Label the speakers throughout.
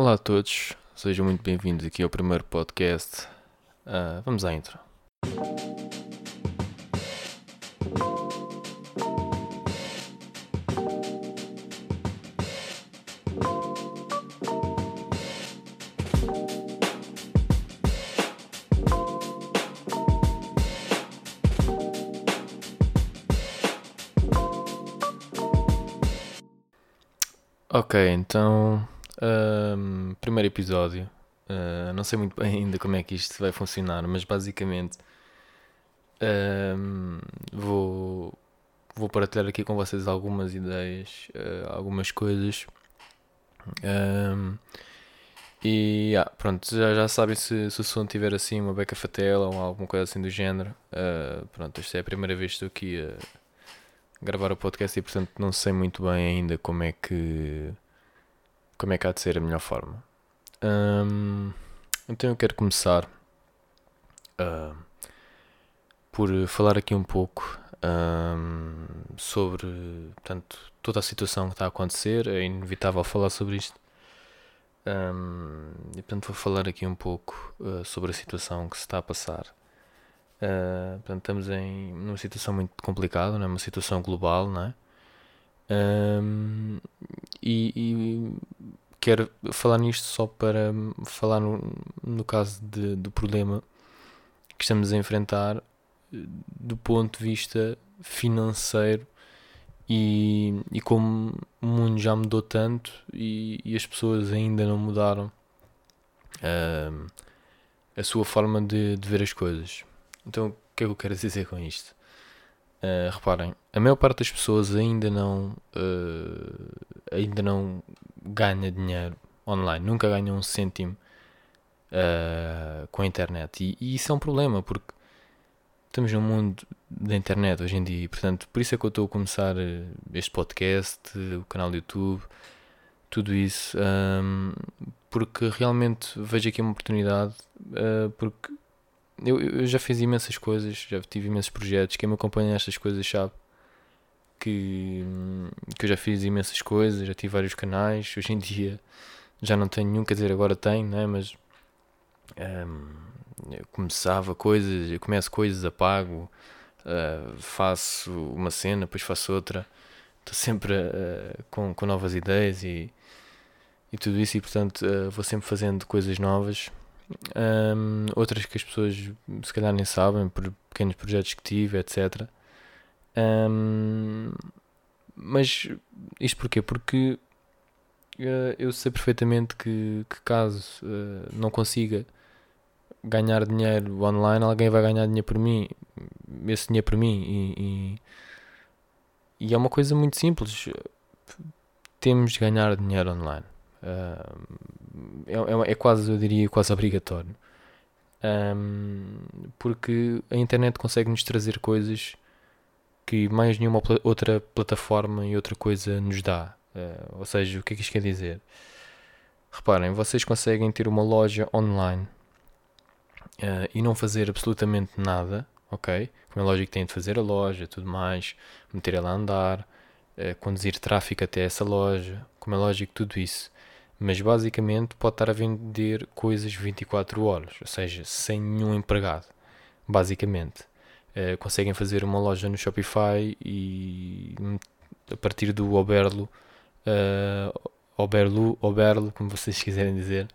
Speaker 1: Olá a todos, sejam muito bem-vindos aqui ao primeiro podcast. Uh, vamos à intro. Ok, então um, primeiro episódio. Uh, não sei muito bem ainda como é que isto vai funcionar, mas basicamente um, vou, vou partilhar aqui com vocês algumas ideias, uh, algumas coisas. Um, e ah, pronto, já, já sabem se, se o som tiver assim uma beca fatela ou alguma coisa assim do género. Uh, pronto, esta é a primeira vez que estou aqui a gravar o podcast e portanto não sei muito bem ainda como é que como é que há de ser a melhor forma. Então eu quero começar uh, por falar aqui um pouco um, sobre portanto, toda a situação que está a acontecer. É inevitável falar sobre isto. Um, e portanto vou falar aqui um pouco uh, sobre a situação que se está a passar. Uh, portanto, estamos em numa situação muito complicada, não é? uma situação global, não é? Um, e, e, quero falar nisto só para falar no, no caso de, do problema que estamos a enfrentar do ponto de vista financeiro e, e como o mundo já mudou tanto e, e as pessoas ainda não mudaram uh, a sua forma de, de ver as coisas. Então, o que é que eu quero dizer com isto? Uh, reparem, a maior parte das pessoas ainda não uh, ainda não ganha dinheiro online, nunca ganha um cêntimo uh, com a internet. E, e, isso é um problema porque estamos num mundo da internet hoje em dia e portanto por isso é que eu estou a começar este podcast, o canal do YouTube, tudo isso um, porque realmente vejo aqui uma oportunidade porque eu, eu, já fiz imensas coisas, já tive imensos projetos. Quem me acompanha nestas coisas sabe que, que eu já fiz imensas coisas, já tive vários canais. Hoje em dia já não tenho nenhum, quer dizer, agora tenho, né? mas um, eu começava coisas, eu começo coisas, apago, uh, faço uma cena, depois faço outra. Estou sempre uh, com, com novas ideias e, e tudo isso, e portanto uh, vou sempre fazendo coisas novas um, outras que as pessoas se calhar nem sabem por pequenos projetos que tive, etc. Um, mas isto porquê? Porque uh, eu sei perfeitamente que, que caso uh, não consiga ganhar dinheiro online, alguém vai ganhar dinheiro por mim, esse dinheiro por mim, e, e, e é uma coisa muito simples. Temos de ganhar dinheiro online. Uh, é, é, é, quase, eu diria, quase obrigatório. Um, porque a internet consegue nos trazer coisas que mais nenhuma outra plataforma e outra coisa nos dá. Uh, ou seja, o que é que isto quer dizer? Reparem, vocês conseguem ter uma loja online uh, e não fazer absolutamente nada, ok? Como é lógico têm de fazer a loja, tudo mais, meter ela a andar, uh, conduzir tráfego até essa loja, como é lógico tudo isso mas basicamente pode estar a vender coisas 24 horas, ou seja, sem nenhum empregado, basicamente. Uh, conseguem fazer uma loja no Shopify e a partir do Oberlo, uh, Oberlo, Oberlo, como vocês quiserem dizer,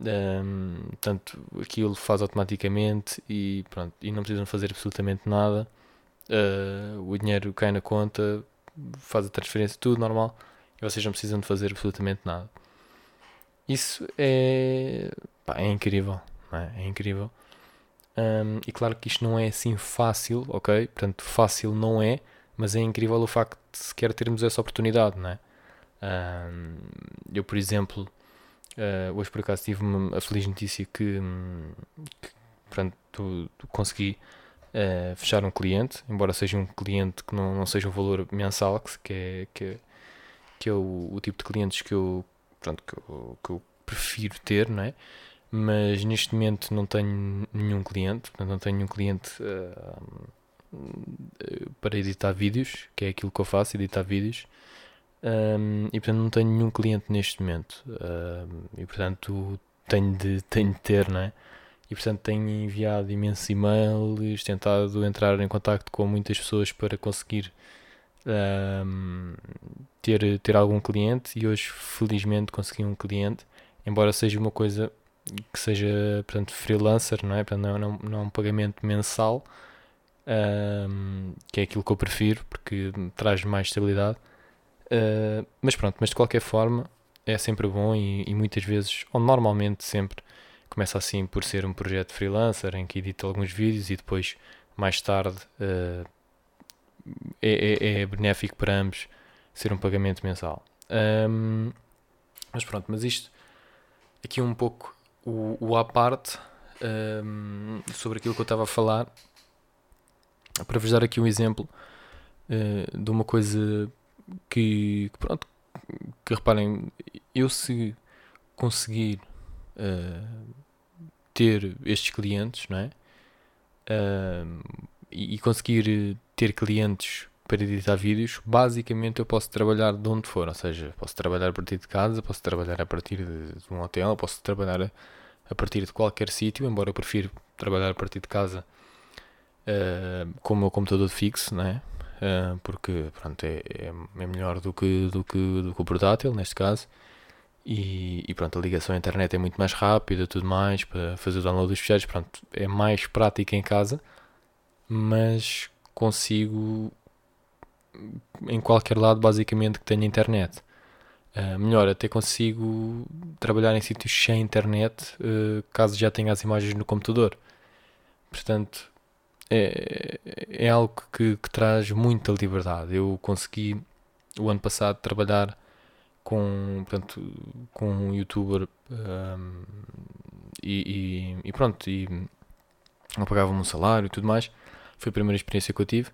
Speaker 1: um, ehm, portanto, aquilo faz automaticamente e pronto, e não precisam fazer absolutamente nada. Uh, o dinheiro cai na conta, faz a transferência, tudo normal, e vocês não precisam de fazer absolutamente nada. Isso é, pá, é incrível, é? é? incrível. Um, e claro que isto não é assim fácil, ok? Portanto, fácil não é, mas é incrível o facto de sequer termos essa oportunidade, não é? Um, eu, por exemplo, uh, hoje por acaso tive a feliz notícia que, que pronto, consegui uh, fechar um cliente, embora seja um cliente que não, não seja um valor mensal, que é, que é, que é o, o tipo de clientes que eu, pronto, que, eu, que eu prefiro ter, não é? Mas neste momento não tenho nenhum cliente, portanto não tenho nenhum cliente uh, para editar vídeos, que é aquilo que eu faço, editar vídeos. um, e portanto não tenho nenhum cliente neste momento um, e portanto tenho de, tenho de ter, não é? E portanto tenho enviado imensos e-mails, tentado entrar em contato com muitas pessoas para conseguir um, ter, ter algum cliente e hoje felizmente consegui um cliente, embora seja uma coisa que seja portanto, freelancer, não é? Portanto, não, não, não é um pagamento mensal, um, que é aquilo que eu prefiro porque traz mais estabilidade. Uh, mas pronto, mas de qualquer forma é sempre bom e, e, muitas vezes, ou normalmente sempre, começa assim por ser um projeto freelancer em que edito alguns vídeos e depois mais tarde uh, é, é, é, benéfico para ambos ser um pagamento mensal. Um, mas pronto, mas isto aqui um pouco o, o à parte um, sobre aquilo que eu estava a falar para vos dar aqui um exemplo uh, de uma coisa que, que, pronto que reparem eu se conseguir uh, ter estes clientes não é? Uh, e, e conseguir ter clientes para editar vídeos, basicamente eu posso trabalhar de onde for, ou seja, posso trabalhar a partir de casa, posso trabalhar a partir de, um hotel, posso trabalhar a, a partir de qualquer sítio, embora eu prefiro trabalhar a partir de casa uh, com o meu computador fixo, né? Uh, porque pronto, é, é, é, melhor do que, do, que, do que o portátil, neste caso. E, e, pronto, a ligação à internet é muito mais rápida tudo mais, para fazer o download dos ficheiros, pronto, é mais prática em casa, mas consigo em qualquer lado basicamente que tenha internet. Uh, melhor, até consigo trabalhar em sítios sem internet uh, caso já tenha as imagens no computador. Portanto, é, é algo que, que, traz muita liberdade. Eu consegui o ano passado trabalhar com, portanto, com um youtuber um, e, e, e, pronto, e não pagava-me um salário e tudo mais. Foi a primeira experiência que eu tive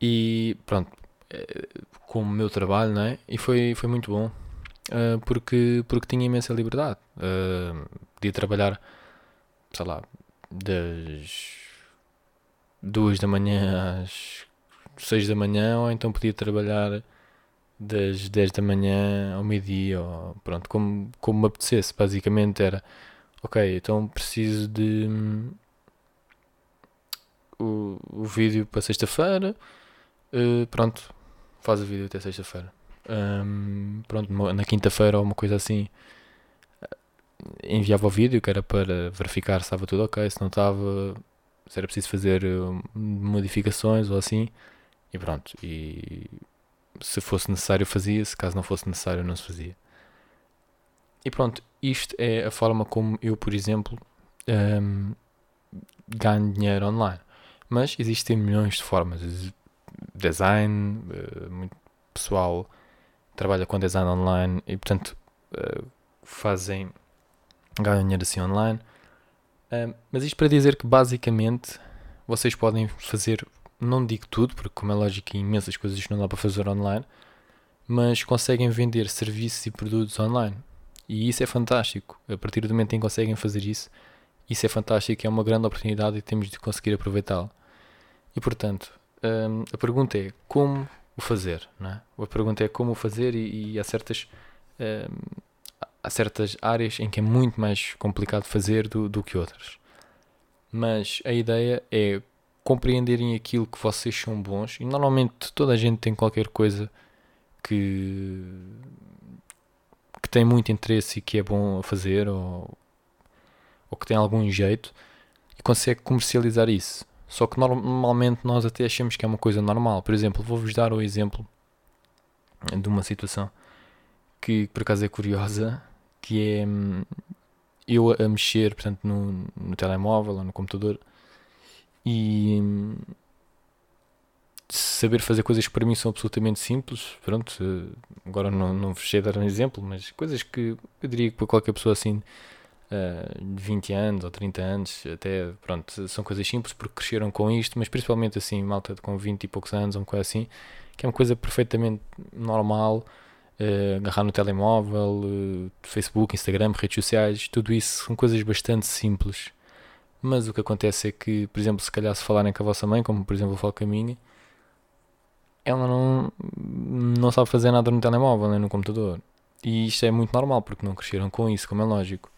Speaker 1: e pronto, eh, com o meu trabalho, não é? E foi, foi muito bom uh, porque, porque tinha imensa liberdade. Uh, podia trabalhar, sei lá, das duas da manhã às seis da manhã, ou então podia trabalhar das 10 da manhã ao meio-dia, ou pronto, como, como me apetecesse. Basicamente era, ok, então preciso de o, o vídeo para sexta-feira, uh, pronto, faz o vídeo até sexta-feira. Um, pronto, na quinta-feira ou uma coisa assim, enviava o vídeo que era para verificar se estava tudo ok, se não estava, se era preciso fazer modificações ou assim, e pronto. E se fosse necessário fazia, se caso não fosse necessário não se fazia. E pronto, isto é a forma como eu, por exemplo, um, ganho dinheiro online. Mas existem milhões de formas. Design, uh, muito pessoal trabalha com design online e, portanto, uh, fazem. ganham dinheiro assim online. Mas isto para dizer que, basicamente, vocês podem fazer. Não digo tudo, porque, como é lógico, imensas coisas não dá para fazer online. Mas conseguem vender serviços e produtos online. E isso é fantástico. A partir do momento em que conseguem fazer isso, isso é fantástico, é uma grande oportunidade e temos de conseguir aproveitá-la. E portanto, um, a pergunta é como o fazer, não é? A pergunta é como o fazer e, e há certas um, há certas áreas em que é muito mais complicado fazer do, do que outras. Mas a ideia é compreenderem aquilo que vocês são bons e normalmente toda a gente tem qualquer coisa que que tem muito interesse e que é bom a fazer ou, ou que tem algum jeito e consegue comercializar isso. Só que normalmente nós até achamos que é uma coisa normal. Por exemplo, vou-vos dar o exemplo de uma situação que por acaso é curiosa, que é hum, eu a mexer portanto, no, no telemóvel ou no computador e hum, saber fazer coisas que para mim são absolutamente simples. Pronto, agora não, não vos sei dar um exemplo, mas coisas que eu diria que para qualquer pessoa assim uh, de 20 anos ou 30 anos, até, pronto, são coisas simples porque cresceram com isto, mas principalmente assim, malta com 20 e poucos anos, uma coisa assim, que é uma coisa perfeitamente normal, uh, agarrar no telemóvel, uh, Facebook, Instagram, redes sociais, tudo isso são coisas bastante simples. Mas o que acontece é que, por exemplo, se calhar se falarem com a vossa mãe, como por exemplo eu falo com a minha, ela não, não sabe fazer nada no telemóvel nem no computador. E isto é muito normal porque não cresceram com isso, como é lógico.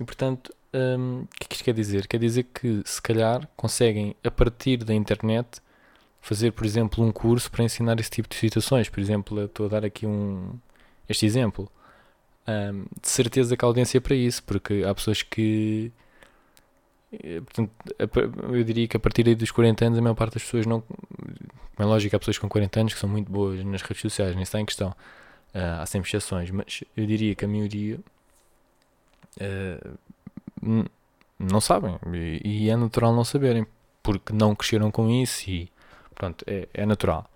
Speaker 1: E portanto, hum, o que é que isto quer dizer? Quer dizer que se calhar conseguem, a partir da internet, fazer, por exemplo, um curso para ensinar esse tipo de situações. Por exemplo, estou a dar aqui um, este exemplo. Um, de certeza que a audiência é para isso, porque há pessoas que. eh, Portanto, eu diria que a partir dos 40 anos a maior parte das pessoas não. É lógico há pessoas com 40 anos que são muito boas nas redes sociais, nem está em questão. Uh, há sempre exceções, mas eu diria que a maioria uh, não sabem e, e, é natural não saberem porque não cresceram com isso e pronto, é, é natural.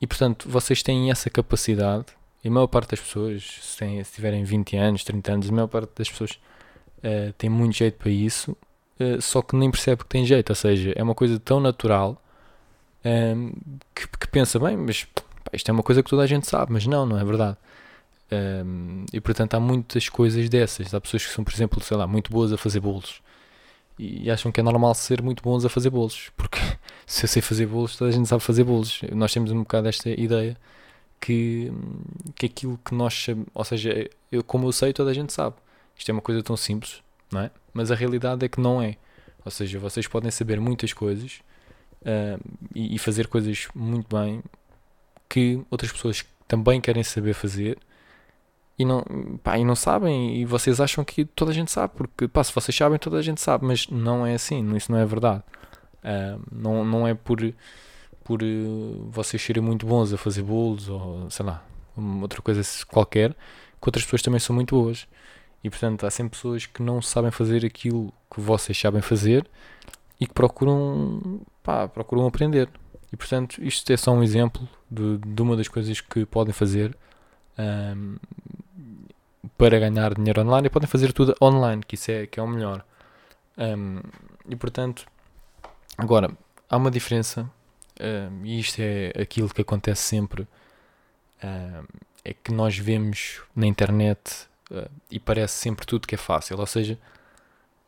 Speaker 1: E portanto, vocês têm essa capacidade e a maior parte das pessoas, se, têm, se tiverem 20 anos, 30 anos, a maior parte das pessoas uh, tem muito jeito para isso, uh, só que nem percebe que tem jeito. Ou seja, é uma coisa tão natural um, que, que, pensa, bem, mas pá, isto é uma coisa que toda a gente sabe, mas não, não é verdade. Um, e portanto há muitas coisas dessas. Há pessoas que são, por exemplo, sei lá, muito boas a fazer bolos e acham que é normal ser muito bons a fazer bolos, porque se eu sei fazer bolos, toda a gente sabe fazer bolos. Nós temos um bocado esta ideia que, que aquilo que nós ou seja, eu, como eu sei, toda a gente sabe. Isto é uma coisa tão simples, não é? Mas a realidade é que não é. Ou seja, vocês podem saber muitas coisas uh, e, e, fazer coisas muito bem que outras pessoas também querem saber fazer e não, pá, e não sabem e vocês acham que toda a gente sabe, porque pá, se vocês sabem, toda a gente sabe, mas não é assim, isso não é verdade. Uh, não, não é por por uh, vocês serem muito bons a fazer bolos ou sei lá, outra coisa qualquer, que outras pessoas também são muito boas. E portanto, há sempre pessoas que não sabem fazer aquilo que vocês sabem fazer e que procuram, pá, procuram aprender. E portanto, isto é só um exemplo de, de uma das coisas que podem fazer um, para ganhar dinheiro online e podem fazer tudo online, que isso é, que é o melhor. Um, e portanto, agora, há uma diferença uh, e isto é aquilo que acontece sempre, uh, é que nós vemos na internet uh, e parece sempre tudo que é fácil, ou seja,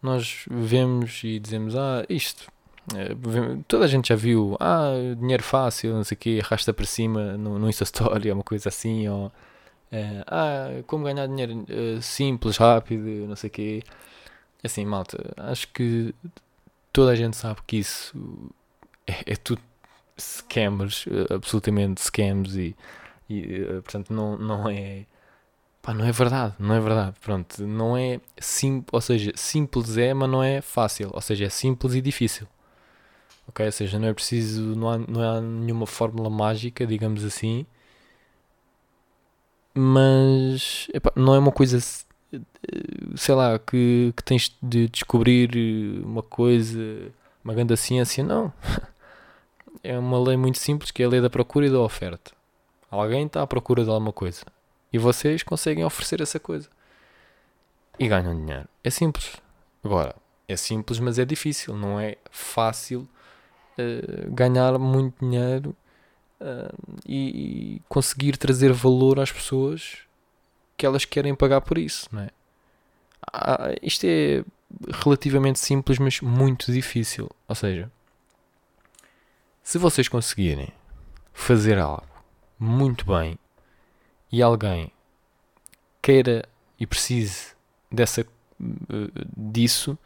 Speaker 1: nós vemos e dizemos, ah, isto, toda a gente já viu, ah, dinheiro fácil, não sei o quê, arrasta para cima no, no Insta Story, uma coisa assim, ou, ah, como ganhar dinheiro simples, rápido, não sei o quê. Assim, malta, acho que toda a gente sabe que isso é, é tudo scammers, eh, absolutamente scams e, e eh, portanto não, não é pá, não é verdade, não é verdade, pronto, não é simples, ou seja, simples é, mas não é fácil, ou seja, é simples e difícil. Ok, ou seja, não é preciso, não há, não há nenhuma fórmula mágica, digamos assim, mas epá, não é uma coisa, sei lá, que, que tens de descobrir uma coisa, uma grande ciência, não. é uma lei muito simples que é a lei da procura e da oferta. Alguém está à procura de alguma coisa e vocês conseguem oferecer essa coisa e ganham dinheiro. É simples. Agora, é simples, mas é difícil. Não é fácil uh, ganhar muito dinheiro e, e, conseguir trazer valor às pessoas que elas querem pagar por isso. Não é? Ah, isto é relativamente simples, mas muito difícil. Ou seja, se vocês conseguirem fazer algo muito bem e alguém queira e precise dessa, disso,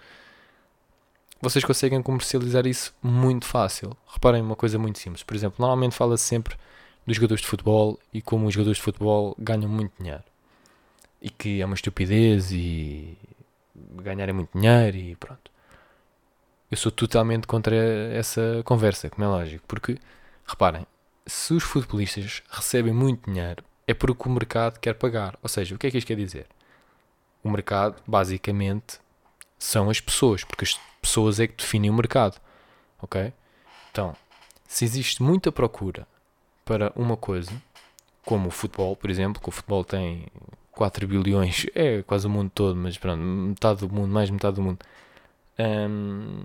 Speaker 1: vocês conseguem comercializar isso muito fácil. Reparem uma coisa muito simples. Por exemplo, normalmente fala-se sempre dos jogadores de futebol e como os jogadores de futebol ganham muito dinheiro. E que é uma estupidez e ganharem muito dinheiro e pronto eu sou totalmente contra essa conversa, como é lógico, porque reparem, se os futebolistas recebem muito dinheiro é porque o mercado quer pagar. Ou seja, o que é que isto quer dizer? O mercado, basicamente, são as pessoas, porque as pessoas é que definem o mercado. Ok? Então, se existe muita procura para uma coisa, como o futebol, por exemplo, que o futebol tem 4 bilhões, é quase o mundo todo, mas pronto, metade do mundo, mais metade do mundo um,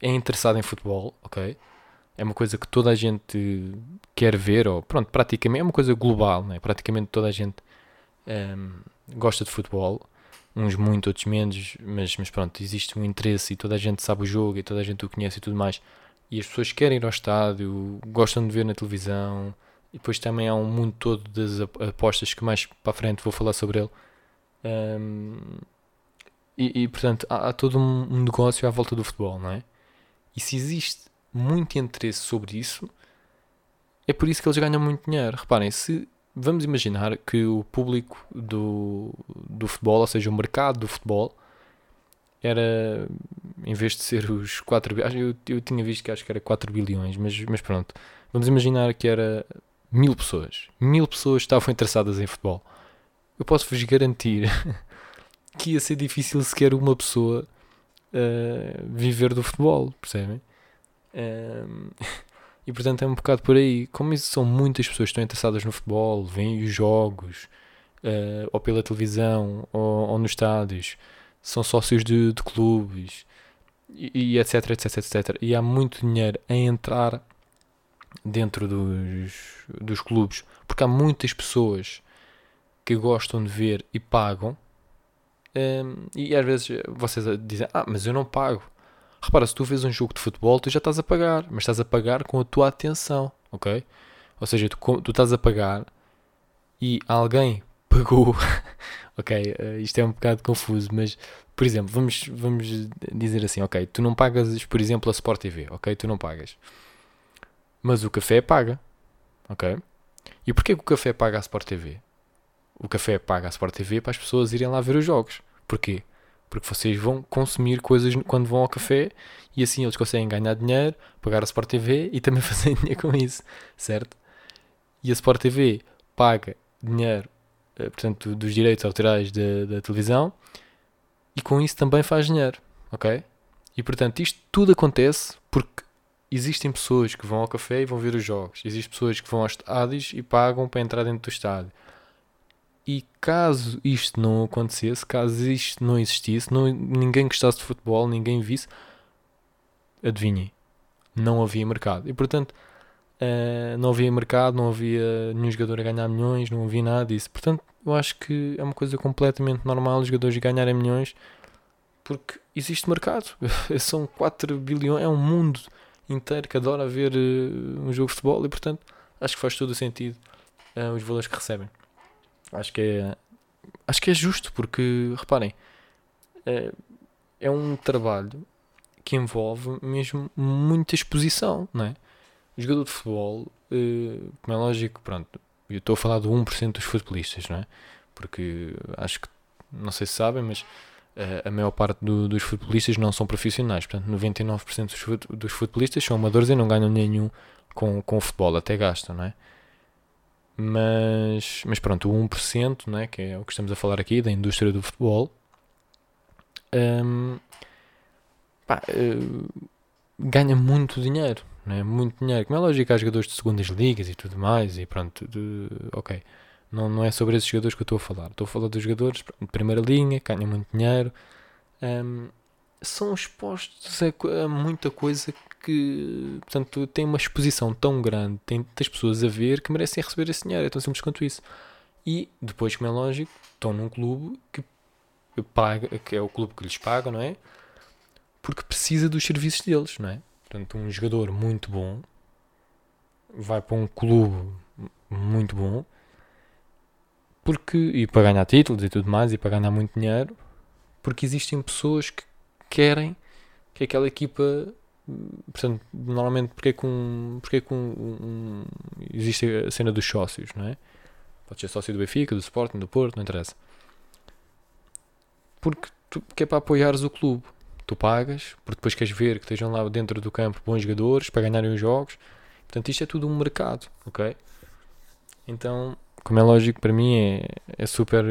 Speaker 1: é interessado em futebol, ok? É uma coisa que toda a gente quer ver, ou pronto, praticamente é uma coisa global, né? praticamente toda a gente um, gosta de futebol, uns muito, outros menos, mas, mas pronto, existe um interesse e toda a gente sabe o jogo e toda a gente o conhece e tudo mais. e as pessoas querem ir ao estádio, gostam de ver na televisão, e depois também há um mundo todo das apostas que mais para a frente vou falar sobre ele. Um, e, e, portanto há, há todo um negócio à volta do futebol, não é? E se existe muito interesse sobre isso, é por isso que eles ganham muito dinheiro. Reparem, se vamos imaginar que o público do, do futebol, ou seja, o mercado do futebol, era em vez de ser os 4 bilhões, eu, eu tinha visto que acho que era 4 bilhões, mas, mas pronto, vamos imaginar que era mil pessoas, mil pessoas estavam interessadas em futebol. Eu posso-vos garantir que ia ser difícil sequer uma pessoa uh, viver do futebol, percebem? Um, e portanto é um bocado por aí. Como são muitas pessoas que estão interessadas no futebol, veem os jogos, uh, ou pela televisão, ou, ou nos estádios, são sócios de, de clubes, e, e, etc, etc, etc. E há muito dinheiro a entrar dentro dos, dos clubes, porque há muitas pessoas que gostam de ver e pagam. Um, e às vezes vocês dizem: Ah, mas eu não pago. Repara, se tu vês um jogo de futebol, tu já estás a pagar, mas estás a pagar com a tua atenção, ok? Ou seja, tu, tu estás a pagar e alguém pagou. ok, uh, isto é um bocado confuso, mas por exemplo, vamos, vamos dizer assim, ok, tu não pagas, por exemplo, a Sport TV, ok? Tu não pagas. Mas o café paga, ok? E porquê que o café paga a Sport TV? O café paga a Sport TV para as pessoas irem lá ver os jogos. Porquê? Porque vocês vão consumir coisas quando vão ao café e assim eles conseguem ganhar dinheiro, pagar a Sport TV e também fazer dinheiro com isso, certo? E a Sport TV paga dinheiro, eh, portanto, dos direitos autorais da, da televisão e com isso também faz dinheiro, ok? E portanto, isto tudo acontece porque existem pessoas que vão ao café e vão ver os jogos, existem pessoas que vão aos estádios e pagam para entrar dentro do estádio. E caso isto não acontecesse, caso isto não existisse, não, ninguém gostasse de futebol, ninguém visse, adivinhem, não havia mercado. E portanto, uh, não havia mercado, não havia nenhum jogador a ganhar milhões, não havia nada disso. Portanto, eu acho que é uma coisa completamente normal os jogadores ganharem milhões porque existe mercado. São 4 bilhões, é um mundo inteiro que adora ver uh, um jogo de futebol e portanto acho que faz todo o sentido uh, os valores que recebem. Acho que é, acho que é justo, porque reparem, é, é um trabalho que envolve mesmo muita exposição, não é? O jogador de futebol, é, como é lógico, pronto, eu estou a falar do 1% dos futebolistas, não é? Porque acho que, não sei se sabem, mas a maior parte do, dos futebolistas não são profissionais. Portanto, 99% dos, fut, dos futebolistas são amadores e não ganham nenhum com, com o futebol, até gastam, não é? Mas, mas pronto, o 1%, né, que é o que estamos a falar aqui, da indústria do futebol, um, pá, uh, ganha muito dinheiro, né, muito dinheiro. Como é lógico, há jogadores de segundas ligas e tudo mais, e pronto, de, ok. Não, não é sobre esses jogadores que eu estou a falar. Estou a falar dos jogadores de primeira linha, ganham muito dinheiro. Um, são expostos a, a, muita coisa que, portanto, tem uma exposição tão grande, tem tantas pessoas a ver que merecem receber esse dinheiro. É tão simples quanto isso. E depois, como é lógico, estão num clube que paga, que é o clube que lhes paga, não é? Porque precisa dos serviços deles, não é? Portanto, um jogador muito bom vai para um clube muito bom porque e para ganhar títulos e tudo mais e para ganhar muito dinheiro porque existem pessoas que querem que aquela equipa portanto, normalmente porque é com, porque é com um, existe a cena dos sócios, não é? Pode ser sócio do Benfica, do Sporting, do Porto, não interessa. Porque, tu, porque é para apoiares o clube. Tu pagas, porque depois queres ver que estejam lá dentro do campo bons jogadores para ganharem os jogos. Portanto, isto é tudo um mercado, ok? Então, como é lógico, para mim é, é super.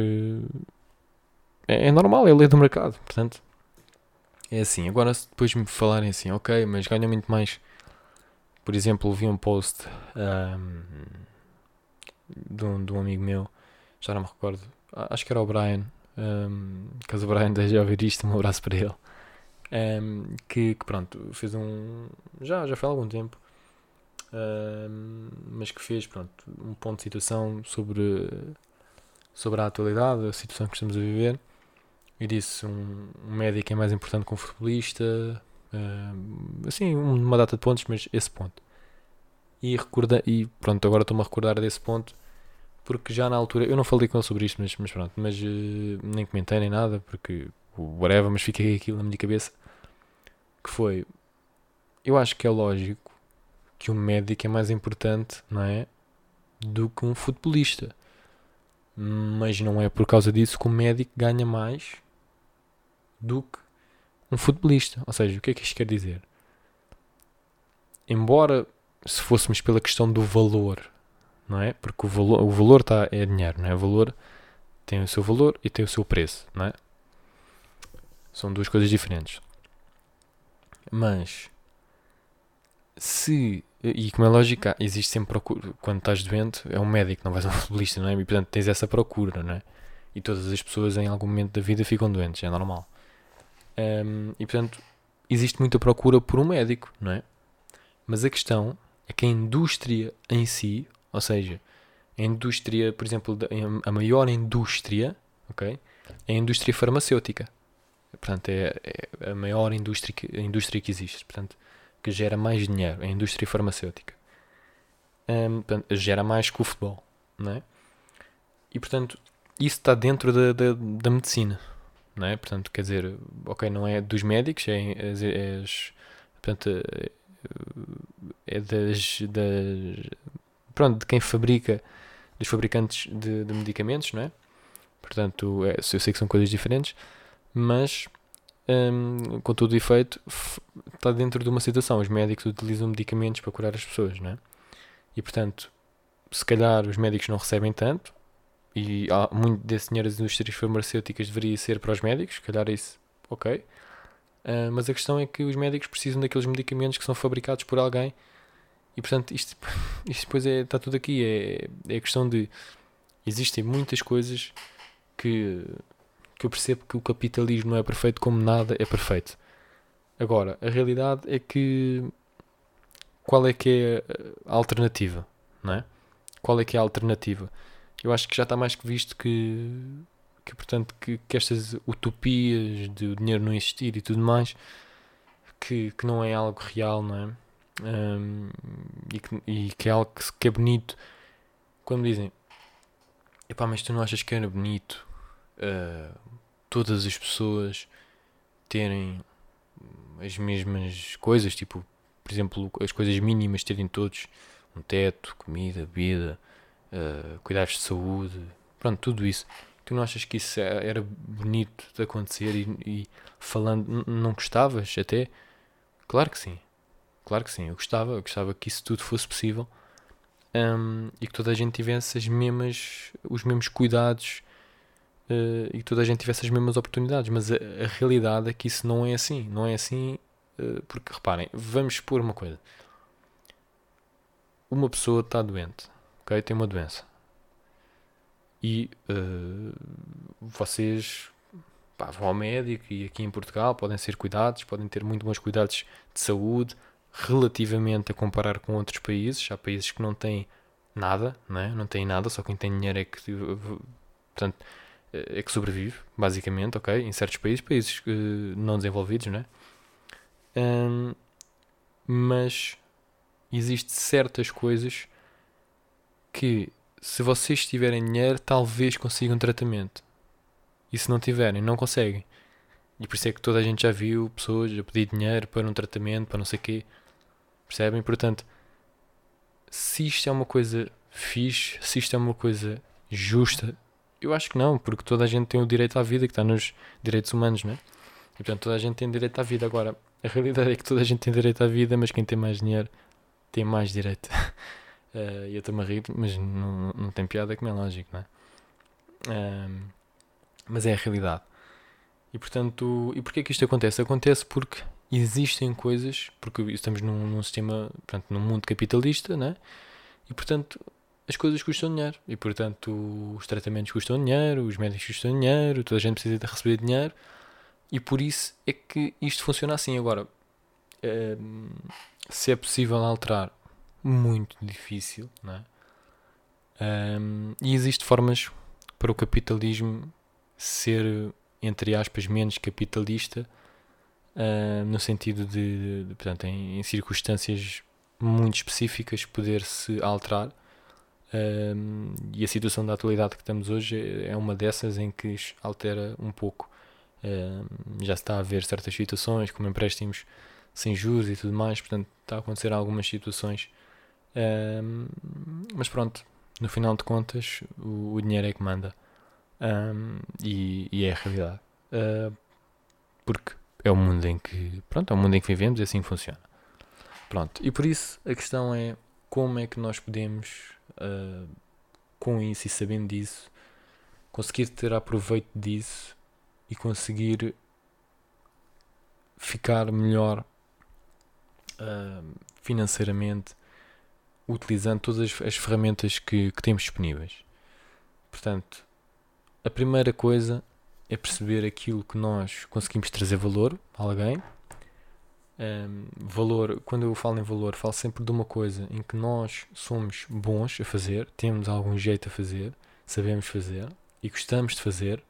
Speaker 1: É, é normal, é lei do mercado. Portanto, é assim, agora se depois me falarem assim, ok, mas ganha muito mais. Por exemplo, vi um post um, de, um, de um amigo meu, já não me recordo, acho que era o Brian, um, caso o Brian esteja a ouvir isto, um abraço para ele. Um, que, que, pronto, fez um. Já, já foi há algum tempo, um, mas que fez pronto, um ponto de situação sobre, sobre a atualidade, a situação que estamos a viver. Eu disse: um, um médico é mais importante que um futebolista, Uh, assim, uma data de pontos, mas esse ponto. E, recorda, e pronto, agora estou-me a recordar desse ponto, porque já na altura, eu não falei com ele sobre isto, mas, mas pronto, mas uh, nem comentei nem nada, porque whatever, mas fiquei aquilo na minha cabeça, que foi, eu acho que é lógico que um médico é mais importante, não é, do que um futebolista. Mas não é por causa disso que o médico ganha mais do que um futebolista. Ou seja, o que é que isto quer dizer? Embora se fôssemos pela questão do valor, não é? Porque o valor, o valor tá, é dinheiro, não é? O valor tem o seu valor e tem o seu preço, não é? São duas coisas diferentes. Mas se e como é lógico, existe sempre procura. Quando estás doente, é um médico, não vais a um futebolista, não é? E portanto tens essa procura, não é? E todas as pessoas em algum momento da vida ficam doentes, é normal. Um, e portanto, existe muita procura por um médico, não é? Mas a questão é que a indústria em si, ou seja, a indústria, por exemplo, a maior indústria, ok? É a indústria farmacêutica. Portanto, é, é a maior indústria que, a indústria que existe. Portanto, que gera mais dinheiro, a indústria farmacêutica. Um, portanto, gera mais que o futebol, não é? E portanto, isso está dentro da, da, da medicina, não é? Portanto, quer dizer, ok, não é dos médicos, é, é, é portanto, é das, das, pronto, de quem fabrica, dos fabricantes de, de medicamentos, não é? Portanto, é, eu sei que são coisas diferentes, mas um, com todo o efeito está dentro de uma situação. Os médicos utilizam medicamentos para curar as pessoas, não é? E portanto, se calhar os médicos não recebem tanto, e há muito desse dinheiro das indústrias farmacêuticas deveria ser para os médicos, se calhar isso, ok. Uh, mas a questão é que os médicos precisam daqueles medicamentos que são fabricados por alguém e portanto isto, isto depois é, está tudo aqui. É, é a questão de existem muitas coisas que, que eu percebo que o capitalismo não é perfeito como nada é perfeito. Agora, a realidade é que qual é que é a alternativa, não é? Qual é que é a alternativa? Eu acho que já está mais que visto que, que portanto, que, que estas utopias de o dinheiro não existir e tudo mais, que, que não é algo real, não é? Um, e, que, e que é algo que, que é bonito. Quando dizem, epá, mas tu não achas que era bonito uh, todas as pessoas terem as mesmas coisas, tipo, por exemplo, as coisas mínimas terem todos um teto, comida, bebida, uh, cuidados de saúde, pronto, tudo isso. Tu não achas que isso é, era bonito de acontecer e, e falando, não gostavas até? Claro que sim, claro que sim, eu gostava, eu gostava que isso tudo fosse possível um, e que toda a gente tivesse as mesmas, os mesmos cuidados uh, e que toda a gente tivesse as mesmas oportunidades, mas a, a realidade é que isso não é assim, não é assim, uh, porque reparem, vamos expor uma coisa. Uma pessoa está doente, ok? Tem uma doença. E uh, vocês pá, vão ao médico e aqui em Portugal podem ser cuidados, podem ter muito bons cuidados de saúde relativamente a comparar com outros países. Há países que não têm nada, não, é? não têm nada, só quem tem dinheiro é que, portanto, é que sobrevive, basicamente, ok? Em certos países, países uh, não desenvolvidos, não é? Um, mas existe certas coisas que se vocês tiverem dinheiro, talvez consigam tratamento. E se não tiverem, não conseguem. E por isso é que toda a gente já viu pessoas a pedir dinheiro para um tratamento, para não sei o quê. Percebem? Portanto, se isto é uma coisa fixe, se isto é uma coisa justa, eu acho que não, porque toda a gente tem o direito à vida, que está nos direitos humanos, não é? E portanto toda a gente tem direito à vida. Agora, a realidade é que toda a gente tem direito à vida, mas quem tem mais dinheiro tem mais direito. Uh, eu estou-me a rir, mas não, não tem piada, como é lógico, não é? Uh, mas é a realidade. E portanto, e porquê que isto acontece? Acontece porque existem coisas, porque estamos num, num sistema, portanto, num mundo capitalista, né? E portanto, as coisas custam dinheiro. E portanto, os tratamentos custam dinheiro, os médicos custam dinheiro, toda a gente precisa de receber dinheiro. E por isso é que isto funciona assim. Agora, se é possível alterar muito difícil, não é? Um, e existem formas para o capitalismo ser, entre aspas, menos capitalista uh, no sentido de, de portanto, em, em, circunstâncias muito específicas, poder-se alterar. Uh, e a situação da atualidade que estamos hoje é, é uma dessas em que altera um pouco. Uh, já se está a ver certas situações, como empréstimos sem juros e tudo mais, portanto, está a acontecer algumas situações. Mas pronto, no final de contas, o, o dinheiro é que manda. Um, e, e, é a realidade. Uh, porque é o mundo em que. Pronto, é o mundo em que vivemos e assim funciona. Pronto. E por isso a questão é como é que nós podemos, uh, com isso e sabendo disso, conseguir ter aproveito disso e conseguir ficar melhor uh, financeiramente utilizando todas as, as ferramentas que, que temos disponíveis. Portanto, a primeira coisa é perceber aquilo que nós conseguimos trazer valor a alguém. Um, valor, quando eu falo em valor, falo sempre de uma coisa em que nós somos bons a fazer, temos algum jeito a fazer, sabemos fazer e gostamos de fazer,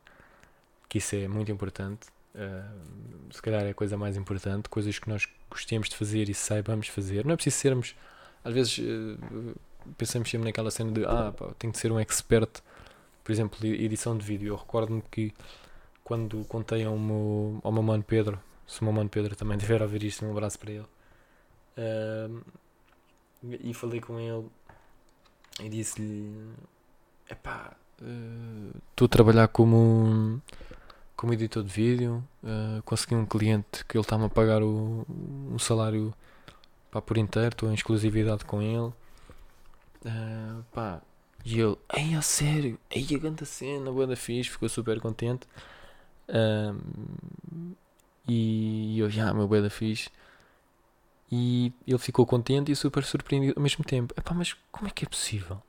Speaker 1: que isso é muito importante. Uh, se calhar é a coisa mais importante, coisas que nós gostemos de fazer e saibamos fazer. Não é preciso sermos às vezes uh, pensamos sempre naquela cena de ah, pá, tenho de ser um expert, por exemplo, edição de vídeo. Eu recordo-me que quando contei ao meu, ao meu mano Pedro, se o meu mano Pedro também tiver a ver isto, um abraço para ele. Uh, e falei com ele e disse-lhe: Epá, estou uh, a trabalhar como, como editor de vídeo. Uh, consegui um cliente que ele está-me a pagar o, um salário pá, por inteiro, estou em exclusividade com ele. Uh, pá, e ele, ei, a sério, ei, a grande cena, boa da fixe, ficou super contente. E eu, já, meu boa fixe. E ele ficou contente e super surpreendido ao mesmo tempo. Epá, mas como é que é possível?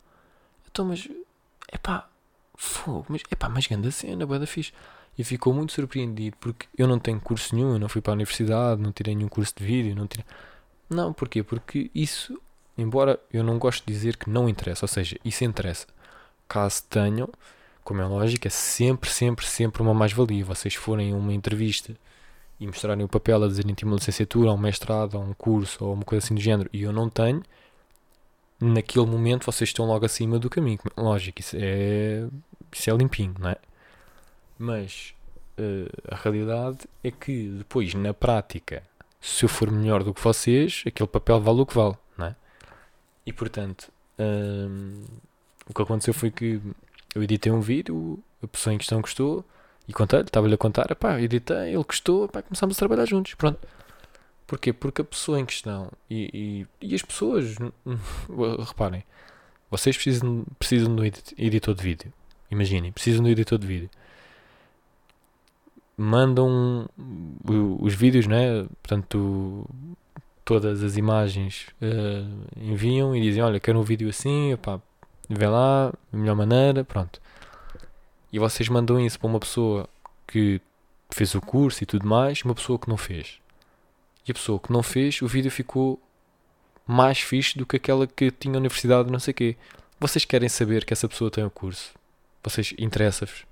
Speaker 1: Então, mas, epá, fogo, mas, epá, mas grande cena, boa da fixe. E ficou muito surpreendido porque eu não tenho curso nenhum, eu não fui para a universidade, não tirei nenhum curso de vídeo, não tirei não, porquê? Porque isso, embora eu não goste de dizer que não interessa, ou seja, isso interessa. Caso tenham, como é lógico, é sempre, sempre, sempre uma mais-valia. Vocês forem a uma entrevista e mostrarem o papel a dizerem que uma licenciatura, ou um mestrado, ou um curso, ou uma coisa assim do género, e eu não tenho, naquele momento vocês estão logo acima do caminho. Lógico, isso é, isso é limpinho, não é? Mas uh, a realidade é que depois, na prática, se eu for melhor do que vocês, aquele papel vale o que vale, não é? E portanto, hum, o que aconteceu foi que eu editei um vídeo, a pessoa em questão gostou, e contei estava-lhe a contar, pá, editei, ele gostou, pá, começámos a trabalhar juntos, pronto. Porquê? Porque a pessoa em questão e, e, e as pessoas, reparem, vocês precisam, precisam de um editor de vídeo. Imaginem, precisam de um editor de vídeo mandam os vídeos, né? Portanto, todas as imagens uh, enviam e dizem: Olha, quero um vídeo assim, opá, vê lá, melhor maneira, pronto. E vocês mandam isso para uma pessoa que fez o curso e tudo mais, uma pessoa que não fez. E a pessoa que não fez, o vídeo ficou mais fixe do que aquela que tinha a universidade, não sei o quê. Vocês querem saber que essa pessoa tem o curso? Vocês interessa-vos?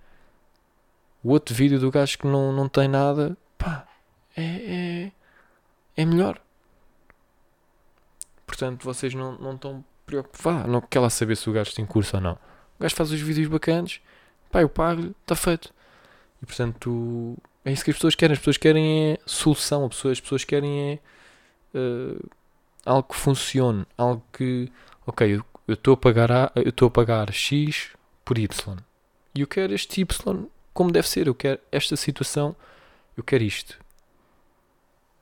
Speaker 1: O outro vídeo do gajo que não, não tem nada, pá, é, é, é melhor. Portanto, vocês não, não estão preocupados. Não quer lá saber se o gajo tem curso ou não. O gajo faz os vídeos bacanas, pá, eu pago-lhe, está feito. E portanto, é isso que as pessoas querem. As pessoas querem é solução, as pessoas, as pessoas querem é uh, algo que funcione, algo que, ok, eu estou a pagar A, eu estou a pagar X por Y. E eu quero este Y como deve ser. Eu quero esta situação, eu quero isto.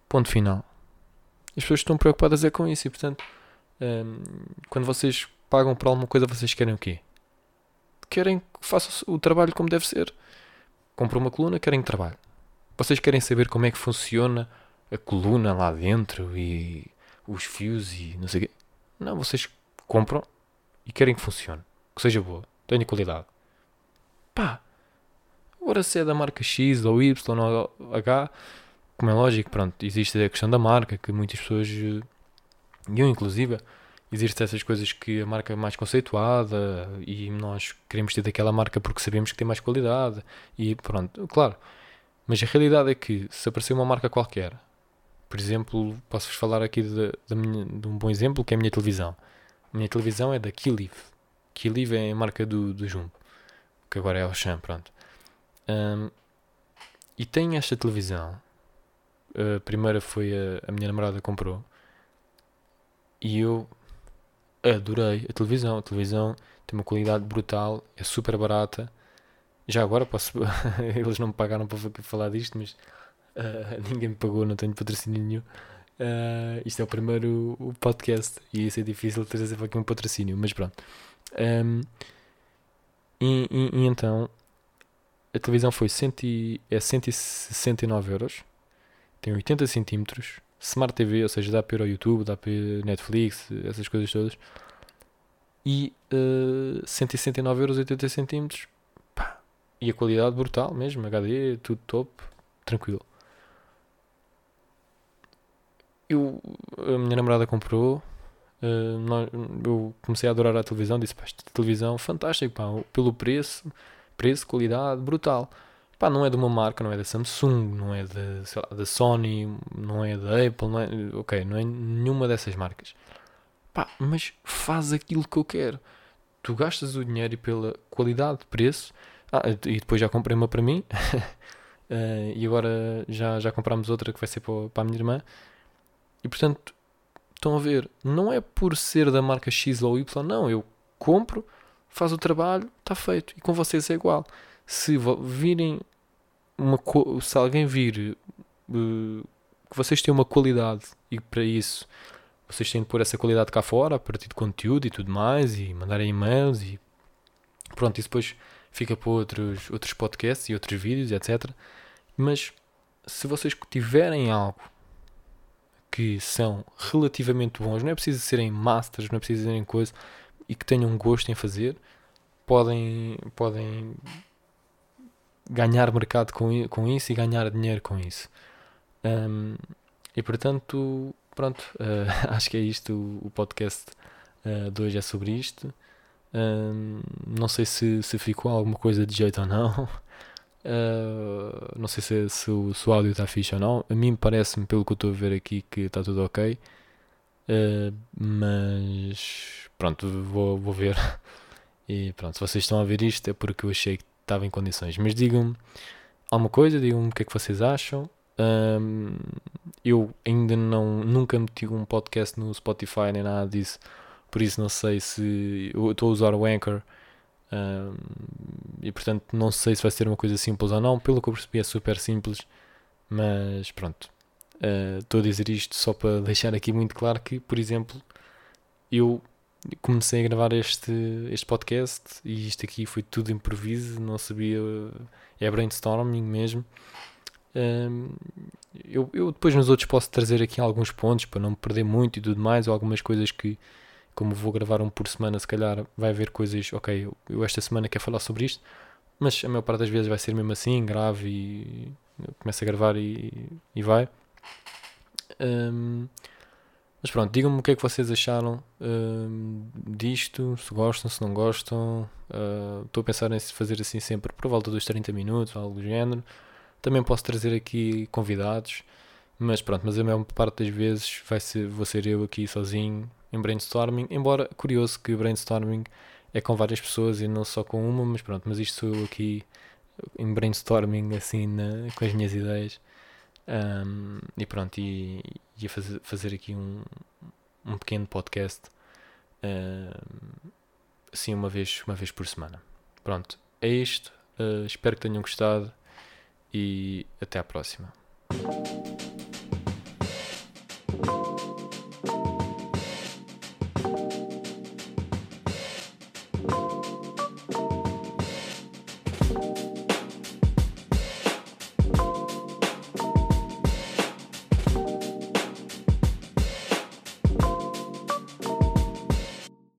Speaker 1: Ponto final. As pessoas estão preocupadas é com isso e, portanto, um, quando vocês pagam por alguma coisa, vocês querem o quê? Querem que faça o trabalho como deve ser. Compram uma coluna, querem trabalho. Vocês querem saber como é que funciona a coluna lá dentro e os fios e não sei o quê. Não, vocês compram e querem que funcione. Que seja boa, tenha qualidade. Pá, Agora se é da marca X ou Y ou H, como é lógico, pronto, existe a questão da marca, que muitas pessoas, e eu inclusive, existem essas coisas que a marca é mais conceituada e nós queremos ter daquela marca porque sabemos que tem mais qualidade e pronto, claro, Mas a realidade é que se aparecer uma marca qualquer, por exemplo, posso-vos falar aqui de, de, minha, de, um bom exemplo que é a minha televisão. A minha televisão é da Kiliv. Kiliv é a marca do, do Jumbo, que agora é Auchan, pronto. Um, e tem esta televisão. A primeira foi a, a minha namorada comprou. E eu adorei a televisão. A televisão tem uma qualidade brutal, é super barata. Já agora posso. Eles não me pagaram para falar disto, mas uh, ninguém me pagou, não tenho patrocínio nenhum. Uh, isto é o primeiro o podcast e isso é difícil trazer aqui um patrocínio, mas pronto. Um, e, e, e, então a televisão foi cento e, é 169 euros, tem 80 centímetros, Smart TV, ou seja, dá para ir ao YouTube, dá para ir Netflix, essas coisas todas. E uh, 169 euros 80 centímetros. Pá. E a qualidade brutal mesmo, HD, tudo top, tranquilo. Eu, a minha namorada comprou, uh, nós, eu comecei a adorar a televisão, disse, pá, televisão fantástico, pá, pelo preço, preço, qualidade, brutal. Pá, não é de uma marca, não é da Samsung, não é da, da Sony, não é da Apple, não é, ok, não é nenhuma dessas marcas. Pá, mas faz aquilo que eu quero. Tu gastas o dinheiro pela qualidade de preço. Ah, e depois já comprei uma para mim. uh, e agora já, já compramos outra que vai ser para a minha irmã. E portanto, estão a ver, não é por ser da marca X ou Y, não. Eu compro, faz o trabalho, está feito. E com vocês é igual. Se virem uma se alguém vir uh, que vocês têm uma qualidade e para isso vocês têm de pôr essa qualidade cá fora a partir de conteúdo e tudo mais e mandarem e-mails e pronto, isso depois fica para outros, outros podcasts e outros vídeos, etc. Mas se vocês tiverem algo que são relativamente bons, não é preciso serem masters, não é preciso serem coisas e que tenham gosto em fazer, podem, podem ganhar mercado com, com isso e ganhar dinheiro com isso. Um, e portanto, pronto, uh, acho que é isto. O, o podcast uh, de hoje é sobre isto. Um, não sei se, se ficou alguma coisa de jeito ou não. Uh, não sei se, se, o, se o áudio está fixe ou não. A mim parece-me, pelo que eu estou a ver aqui, que está tudo ok. Uh, mas pronto, vou, vou ver. E pronto, se vocês estão a ver isto é porque eu achei que estava em condições. Mas digam-me alguma coisa, digam-me o que é que vocês acham. Um, eu ainda não nunca meti um podcast no Spotify nem nada disso, por isso não sei se eu estou a usar o Anchor um, e portanto não sei se vai ser uma coisa simples ou não. Pelo que eu percebi é super simples, mas pronto. Uh, estou a dizer isto só para deixar aqui muito claro que, por exemplo, eu comecei a gravar este, este podcast e isto aqui foi tudo improviso, não sabia, é brainstorming mesmo. Um, eu, eu depois nos outros posso trazer aqui alguns pontos para não me perder muito e tudo mais, ou algumas coisas que, como vou gravar um por semana, se calhar vai haver coisas, ok, eu, eu esta semana quero falar sobre isto, mas a maior parte das vezes vai ser mesmo assim, grave e começo a gravar e, e vai. Um, mas pronto, digam-me o que é que vocês acharam uh, disto, se gostam, se não gostam. Uh, estou a pensar em fazer assim sempre por volta dos 30 minutos, algo do género. Também posso trazer aqui convidados, mas pronto, mas a maior parte das vezes vai ser, vou ser eu aqui sozinho em brainstorming. Embora curioso que brainstorming é com várias pessoas e não só com uma, mas pronto, mas isto sou eu aqui em brainstorming assim na, com as minhas ideias. Um, e pronto, e, ia fazer, fazer aqui um, um pequeno podcast uh, assim uma vez, uma vez por semana. Pronto, é isto. Uh, espero que tenham gostado e até à próxima.